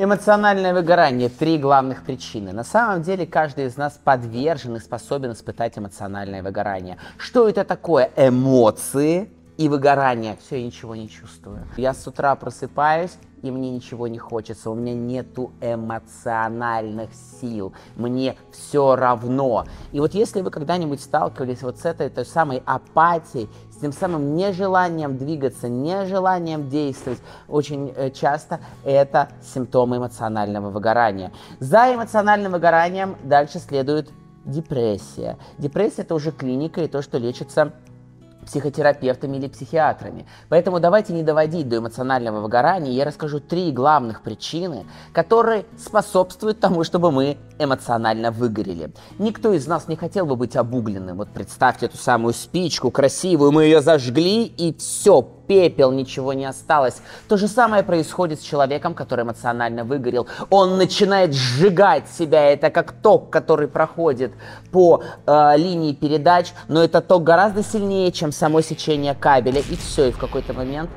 Эмоциональное выгорание – три главных причины. На самом деле каждый из нас подвержен и способен испытать эмоциональное выгорание. Что это такое? Эмоции и выгорание. Все, я ничего не чувствую. Я с утра просыпаюсь, и мне ничего не хочется, у меня нету эмоциональных сил, мне все равно. И вот если вы когда-нибудь сталкивались вот с этой той самой апатией, с тем самым нежеланием двигаться, нежеланием действовать, очень э, часто это симптомы эмоционального выгорания. За эмоциональным выгоранием дальше следует депрессия. Депрессия это уже клиника и то, что лечится психотерапевтами или психиатрами. Поэтому давайте не доводить до эмоционального выгорания. Я расскажу три главных причины, которые способствуют тому, чтобы мы эмоционально выгорели. Никто из нас не хотел бы быть обугленным. Вот представьте эту самую спичку красивую, мы ее зажгли, и все, пепел, ничего не осталось. То же самое происходит с человеком, который эмоционально выгорел. Он начинает сжигать себя. Это как ток, который проходит по э, линии передач, но это ток гораздо сильнее, чем само сечение кабеля. И все, и в какой-то момент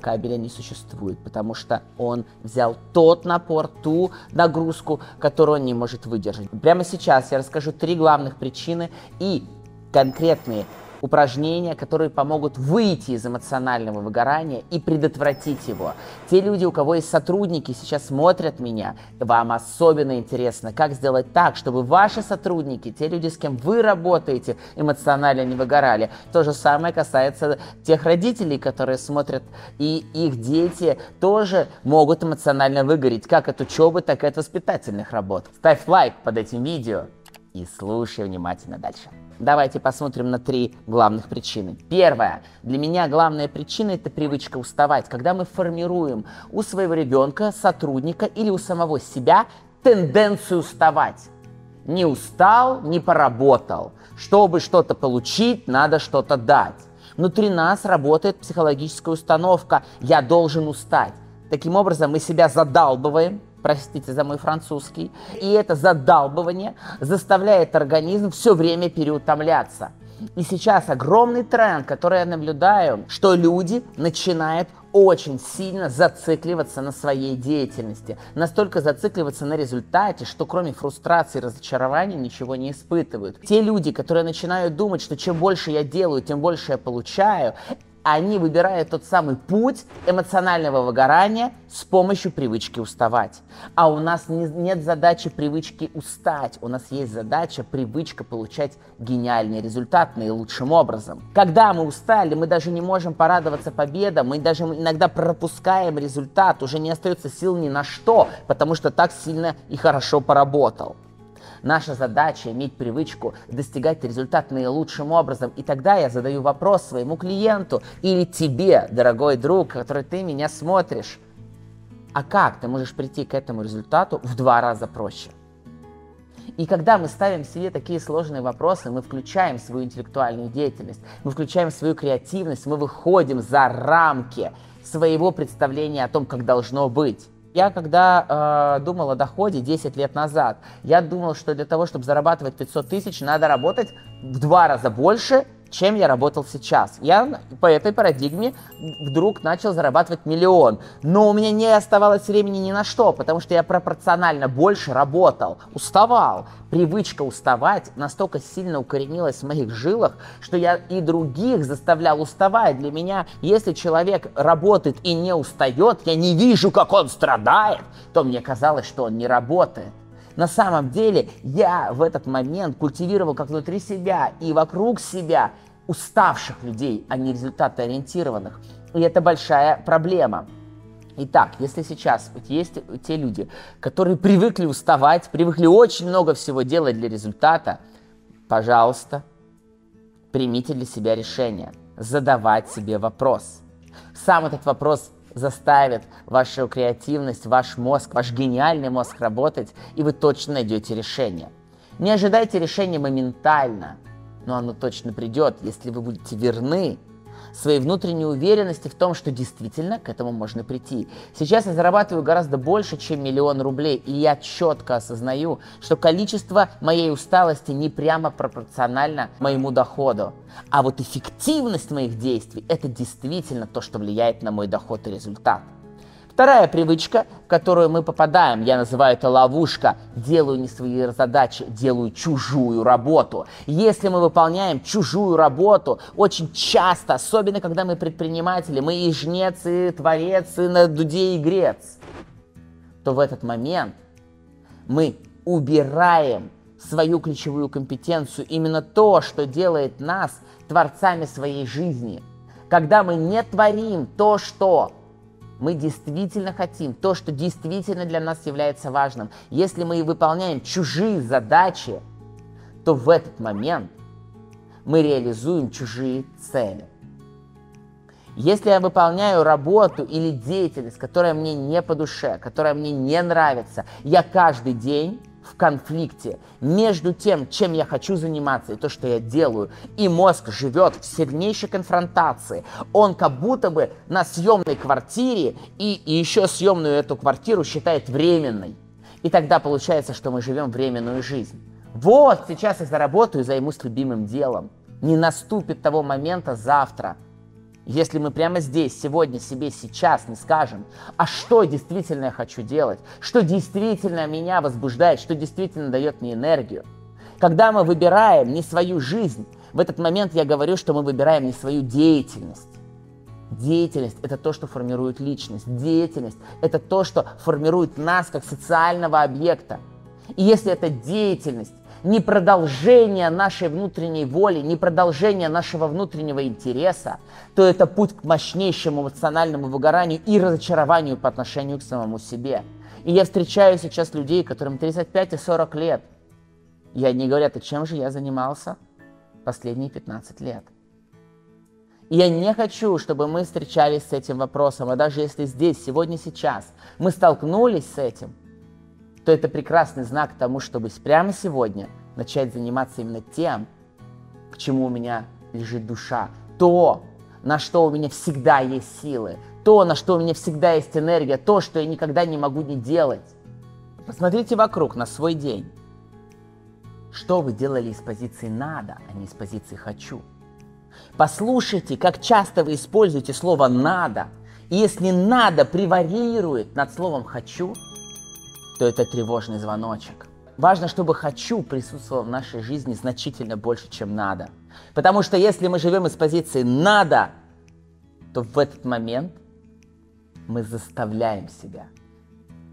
кабеля не существует, потому что он взял тот напор, ту нагрузку, которую он не может выдержать. Прямо сейчас я расскажу три главных причины и конкретные упражнения, которые помогут выйти из эмоционального выгорания и предотвратить его. Те люди, у кого есть сотрудники, сейчас смотрят меня, вам особенно интересно, как сделать так, чтобы ваши сотрудники, те люди, с кем вы работаете, эмоционально не выгорали. То же самое касается тех родителей, которые смотрят, и их дети тоже могут эмоционально выгореть, как от учебы, так и от воспитательных работ. Ставь лайк под этим видео и слушай внимательно дальше. Давайте посмотрим на три главных причины. Первая. Для меня главная причина – это привычка уставать. Когда мы формируем у своего ребенка, сотрудника или у самого себя тенденцию уставать. Не устал, не поработал. Чтобы что-то получить, надо что-то дать. Внутри нас работает психологическая установка «я должен устать». Таким образом, мы себя задалбываем, простите за мой французский, и это задалбывание заставляет организм все время переутомляться. И сейчас огромный тренд, который я наблюдаю, что люди начинают очень сильно зацикливаться на своей деятельности, настолько зацикливаться на результате, что кроме фрустрации и разочарования ничего не испытывают. Те люди, которые начинают думать, что чем больше я делаю, тем больше я получаю, они выбирают тот самый путь эмоционального выгорания с помощью привычки уставать. А у нас не, нет задачи привычки устать, у нас есть задача привычка получать гениальный результат наилучшим образом. Когда мы устали, мы даже не можем порадоваться победам, мы даже иногда пропускаем результат, уже не остается сил ни на что, потому что так сильно и хорошо поработал. Наша задача иметь привычку достигать результат наилучшим образом. И тогда я задаю вопрос своему клиенту или тебе, дорогой друг, который ты меня смотришь. А как ты можешь прийти к этому результату в два раза проще? И когда мы ставим себе такие сложные вопросы, мы включаем свою интеллектуальную деятельность, мы включаем свою креативность, мы выходим за рамки своего представления о том, как должно быть. Я когда э, думал о доходе 10 лет назад, я думал, что для того, чтобы зарабатывать 500 тысяч, надо работать в два раза больше, чем я работал сейчас. Я по этой парадигме вдруг начал зарабатывать миллион. Но у меня не оставалось времени ни на что, потому что я пропорционально больше работал, уставал. Привычка уставать настолько сильно укоренилась в моих жилах, что я и других заставлял уставать. Для меня, если человек работает и не устает, я не вижу, как он страдает, то мне казалось, что он не работает. На самом деле я в этот момент культивировал как внутри себя и вокруг себя уставших людей, а не результатоориентированных. И это большая проблема. Итак, если сейчас есть те люди, которые привыкли уставать, привыкли очень много всего делать для результата, пожалуйста, примите для себя решение задавать себе вопрос. Сам этот вопрос заставит вашу креативность, ваш мозг, ваш гениальный мозг работать, и вы точно найдете решение. Не ожидайте решения моментально, но оно точно придет, если вы будете верны своей внутренней уверенности в том, что действительно к этому можно прийти. Сейчас я зарабатываю гораздо больше, чем миллион рублей, и я четко осознаю, что количество моей усталости не прямо пропорционально моему доходу. А вот эффективность моих действий – это действительно то, что влияет на мой доход и результат. Вторая привычка, в которую мы попадаем, я называю это ловушка, делаю не свои задачи, делаю чужую работу. Если мы выполняем чужую работу, очень часто, особенно когда мы предприниматели, мы и жнец, и творец, и на дуде и грец, то в этот момент мы убираем свою ключевую компетенцию, именно то, что делает нас творцами своей жизни. Когда мы не творим то, что мы действительно хотим, то, что действительно для нас является важным, если мы выполняем чужие задачи, то в этот момент мы реализуем чужие цели. Если я выполняю работу или деятельность, которая мне не по душе, которая мне не нравится, я каждый день в конфликте между тем, чем я хочу заниматься и то, что я делаю. И мозг живет в сильнейшей конфронтации. Он как будто бы на съемной квартире и, и еще съемную эту квартиру считает временной. И тогда получается, что мы живем временную жизнь. Вот сейчас я заработаю и займусь любимым делом. Не наступит того момента завтра, если мы прямо здесь, сегодня себе сейчас не скажем, а что действительно я хочу делать, что действительно меня возбуждает, что действительно дает мне энергию. Когда мы выбираем не свою жизнь, в этот момент я говорю, что мы выбираем не свою деятельность. Деятельность – это то, что формирует личность. Деятельность – это то, что формирует нас как социального объекта. И если эта деятельность не продолжение нашей внутренней воли, не продолжение нашего внутреннего интереса, то это путь к мощнейшему эмоциональному выгоранию и разочарованию по отношению к самому себе. И я встречаю сейчас людей, которым 35 и 40 лет. И они говорят, а чем же я занимался последние 15 лет? И я не хочу, чтобы мы встречались с этим вопросом, а даже если здесь, сегодня, сейчас мы столкнулись с этим – то это прекрасный знак тому, чтобы прямо сегодня начать заниматься именно тем, к чему у меня лежит душа, то, на что у меня всегда есть силы, то, на что у меня всегда есть энергия, то, что я никогда не могу не делать. Посмотрите вокруг на свой день. Что вы делали из позиции «надо», а не из позиции «хочу». Послушайте, как часто вы используете слово «надо». И если «надо» преварирует над словом «хочу», то это тревожный звоночек. Важно, чтобы «хочу» присутствовало в нашей жизни значительно больше, чем «надо». Потому что если мы живем из позиции «надо», то в этот момент мы заставляем себя.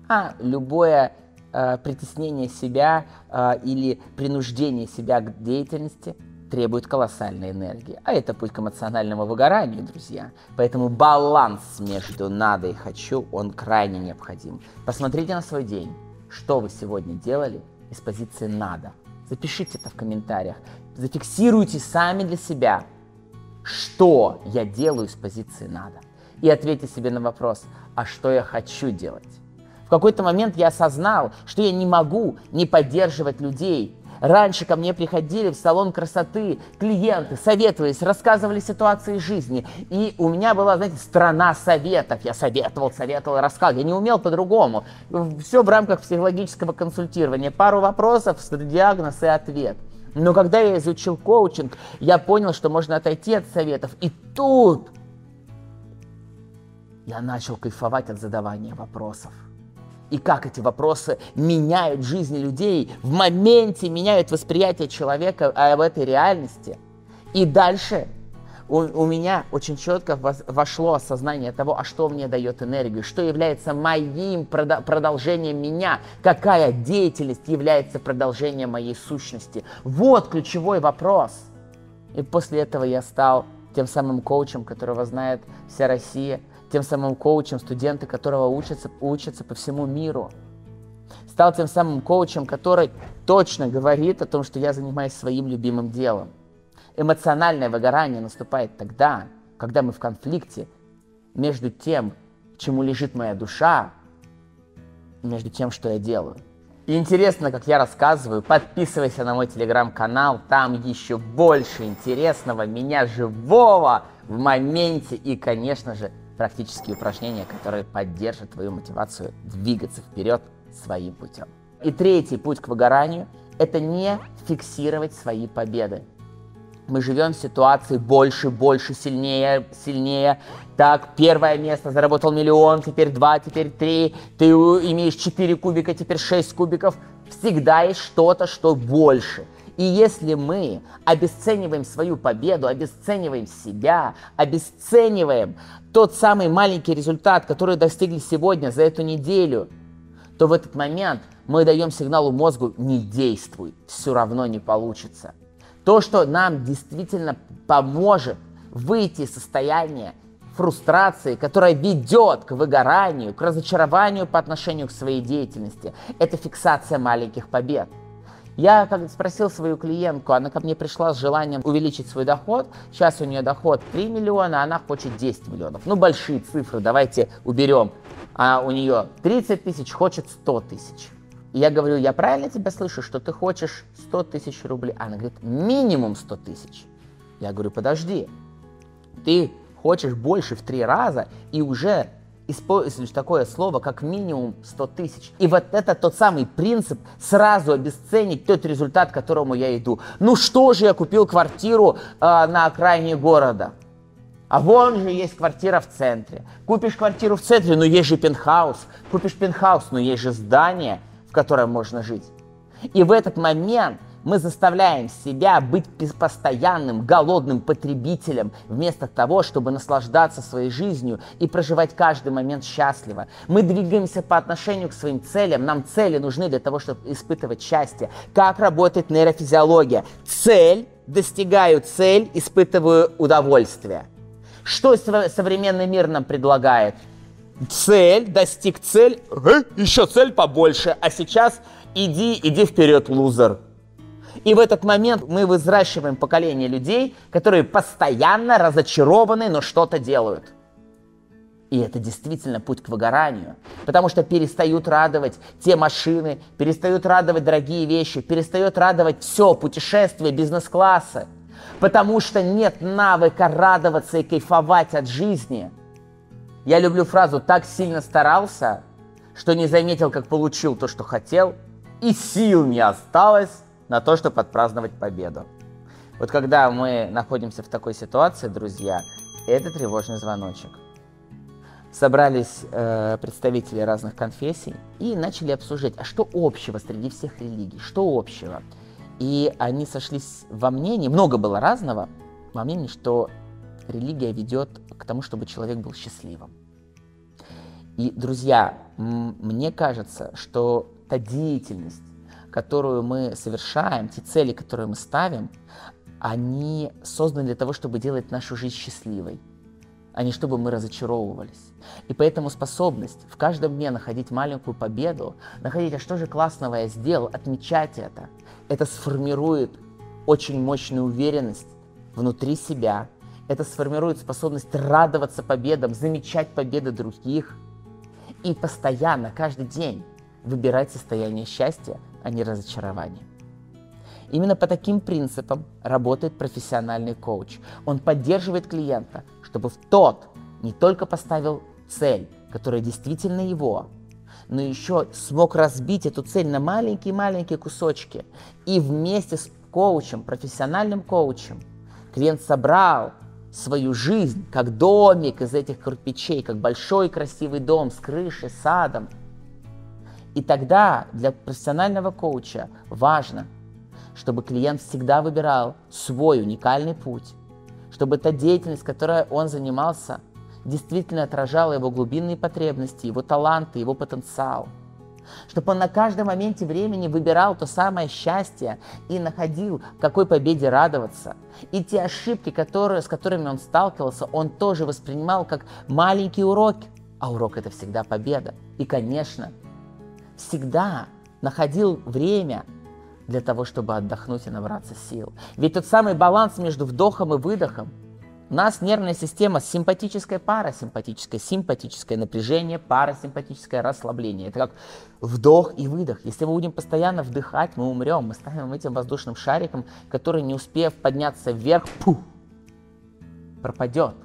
А любое э, притеснение себя э, или принуждение себя к деятельности требует колоссальной энергии. А это путь к эмоциональному выгоранию, друзья. Поэтому баланс между «надо» и «хочу», он крайне необходим. Посмотрите на свой день. Что вы сегодня делали из позиции «надо». Запишите это в комментариях. Зафиксируйте сами для себя, что я делаю из позиции «надо». И ответьте себе на вопрос, а что я хочу делать? В какой-то момент я осознал, что я не могу не поддерживать людей, Раньше ко мне приходили в салон красоты клиенты, советовались, рассказывали ситуации жизни. И у меня была, знаете, страна советов. Я советовал, советовал, рассказывал. Я не умел по-другому. Все в рамках психологического консультирования. Пару вопросов, диагноз и ответ. Но когда я изучил коучинг, я понял, что можно отойти от советов. И тут я начал кайфовать от задавания вопросов и как эти вопросы меняют жизни людей, в моменте меняют восприятие человека об этой реальности. И дальше у, у меня очень четко вошло осознание того, а что мне дает энергию, что является моим продолжением меня, какая деятельность является продолжением моей сущности. Вот ключевой вопрос. И после этого я стал тем самым коучем, которого знает вся Россия, тем самым коучем, студенты которого учатся, учатся по всему миру. Стал тем самым коучем, который точно говорит о том, что я занимаюсь своим любимым делом. Эмоциональное выгорание наступает тогда, когда мы в конфликте между тем, чему лежит моя душа, между тем, что я делаю. И интересно, как я рассказываю, подписывайся на мой телеграм-канал, там еще больше интересного, меня живого в моменте и, конечно же, практические упражнения, которые поддержат твою мотивацию двигаться вперед своим путем. И третий путь к выгоранию – это не фиксировать свои победы. мы живем в ситуации больше, больше, сильнее, сильнее. Так, первое место, заработал миллион, теперь два, теперь три. Ты имеешь четыре кубика, теперь шесть кубиков. Всегда есть что-то, что больше. И если мы обесцениваем свою победу, обесцениваем себя, обесцениваем тот самый маленький результат, который достигли сегодня, за эту неделю, то в этот момент мы даем сигналу мозгу «не действуй, все равно не получится». То, что нам действительно поможет выйти из состояния фрустрации, которая ведет к выгоранию, к разочарованию по отношению к своей деятельности, это фиксация маленьких побед. Я как спросил свою клиентку, она ко мне пришла с желанием увеличить свой доход. Сейчас у нее доход 3 миллиона, она хочет 10 миллионов. Ну, большие цифры, давайте уберем. А у нее 30 тысяч, хочет 100 тысяч. Я говорю, я правильно тебя слышу, что ты хочешь 100 тысяч рублей? Она говорит, минимум 100 тысяч. Я говорю, подожди, ты хочешь больше в три раза и уже используешь такое слово, как минимум 100 тысяч. И вот это тот самый принцип сразу обесценить тот результат, к которому я иду. Ну что же я купил квартиру э, на окраине города? А вон же есть квартира в центре. Купишь квартиру в центре, но есть же пентхаус. Купишь пентхаус, но есть же здание, в котором можно жить. И в этот момент мы заставляем себя быть постоянным голодным потребителем, вместо того, чтобы наслаждаться своей жизнью и проживать каждый момент счастливо. Мы двигаемся по отношению к своим целям. Нам цели нужны для того, чтобы испытывать счастье. Как работает нейрофизиология? Цель, достигаю цель, испытываю удовольствие. Что современный мир нам предлагает? Цель, достиг цель, еще цель побольше, а сейчас иди, иди вперед, лузер. И в этот момент мы взращиваем поколение людей, которые постоянно разочарованы, но что-то делают. И это действительно путь к выгоранию. Потому что перестают радовать те машины, перестают радовать дорогие вещи, перестают радовать все, путешествия, бизнес-классы. Потому что нет навыка радоваться и кайфовать от жизни. Я люблю фразу «так сильно старался, что не заметил, как получил то, что хотел, и сил не осталось, на то, чтобы отпраздновать победу. Вот когда мы находимся в такой ситуации, друзья, это тревожный звоночек. Собрались э, представители разных конфессий и начали обсуждать, а что общего среди всех религий, что общего. И они сошлись во мнении, много было разного, во мнении, что религия ведет к тому, чтобы человек был счастливым. И, друзья, мне кажется, что та деятельность, которую мы совершаем, те цели, которые мы ставим, они созданы для того, чтобы делать нашу жизнь счастливой, а не чтобы мы разочаровывались. И поэтому способность в каждом дне находить маленькую победу, находить, а что же классного я сделал, отмечать это, это сформирует очень мощную уверенность внутри себя, это сформирует способность радоваться победам, замечать победы других и постоянно, каждый день выбирать состояние счастья, а не разочарование. Именно по таким принципам работает профессиональный коуч. Он поддерживает клиента, чтобы в тот не только поставил цель, которая действительно его, но еще смог разбить эту цель на маленькие-маленькие кусочки. И вместе с коучем, профессиональным коучем, клиент собрал свою жизнь как домик из этих кирпичей, как большой красивый дом с крышей, садом – и тогда для профессионального коуча важно, чтобы клиент всегда выбирал свой уникальный путь, чтобы та деятельность, которой он занимался, действительно отражала его глубинные потребности, его таланты, его потенциал. Чтобы он на каждом моменте времени выбирал то самое счастье и находил, какой победе радоваться. И те ошибки, которые, с которыми он сталкивался, он тоже воспринимал как маленький урок. А урок это всегда победа. И, конечно, всегда находил время для того, чтобы отдохнуть и набраться сил. Ведь тот самый баланс между вдохом и выдохом у нас нервная система симпатическое, парасимпатическое, симпатическое напряжение, парасимпатическое расслабление. Это как вдох и выдох. Если мы будем постоянно вдыхать, мы умрем. Мы станем этим воздушным шариком, который, не успев подняться вверх, пух, пропадет.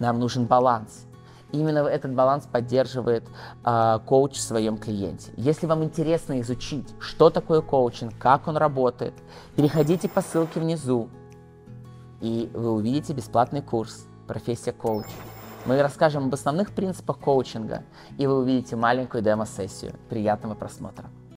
Нам нужен баланс именно этот баланс поддерживает э, коуч в своем клиенте. Если вам интересно изучить, что такое коучинг, как он работает, переходите по ссылке внизу и вы увидите бесплатный курс «Профессия коуч». Мы расскажем об основных принципах коучинга, и вы увидите маленькую демо-сессию. Приятного просмотра!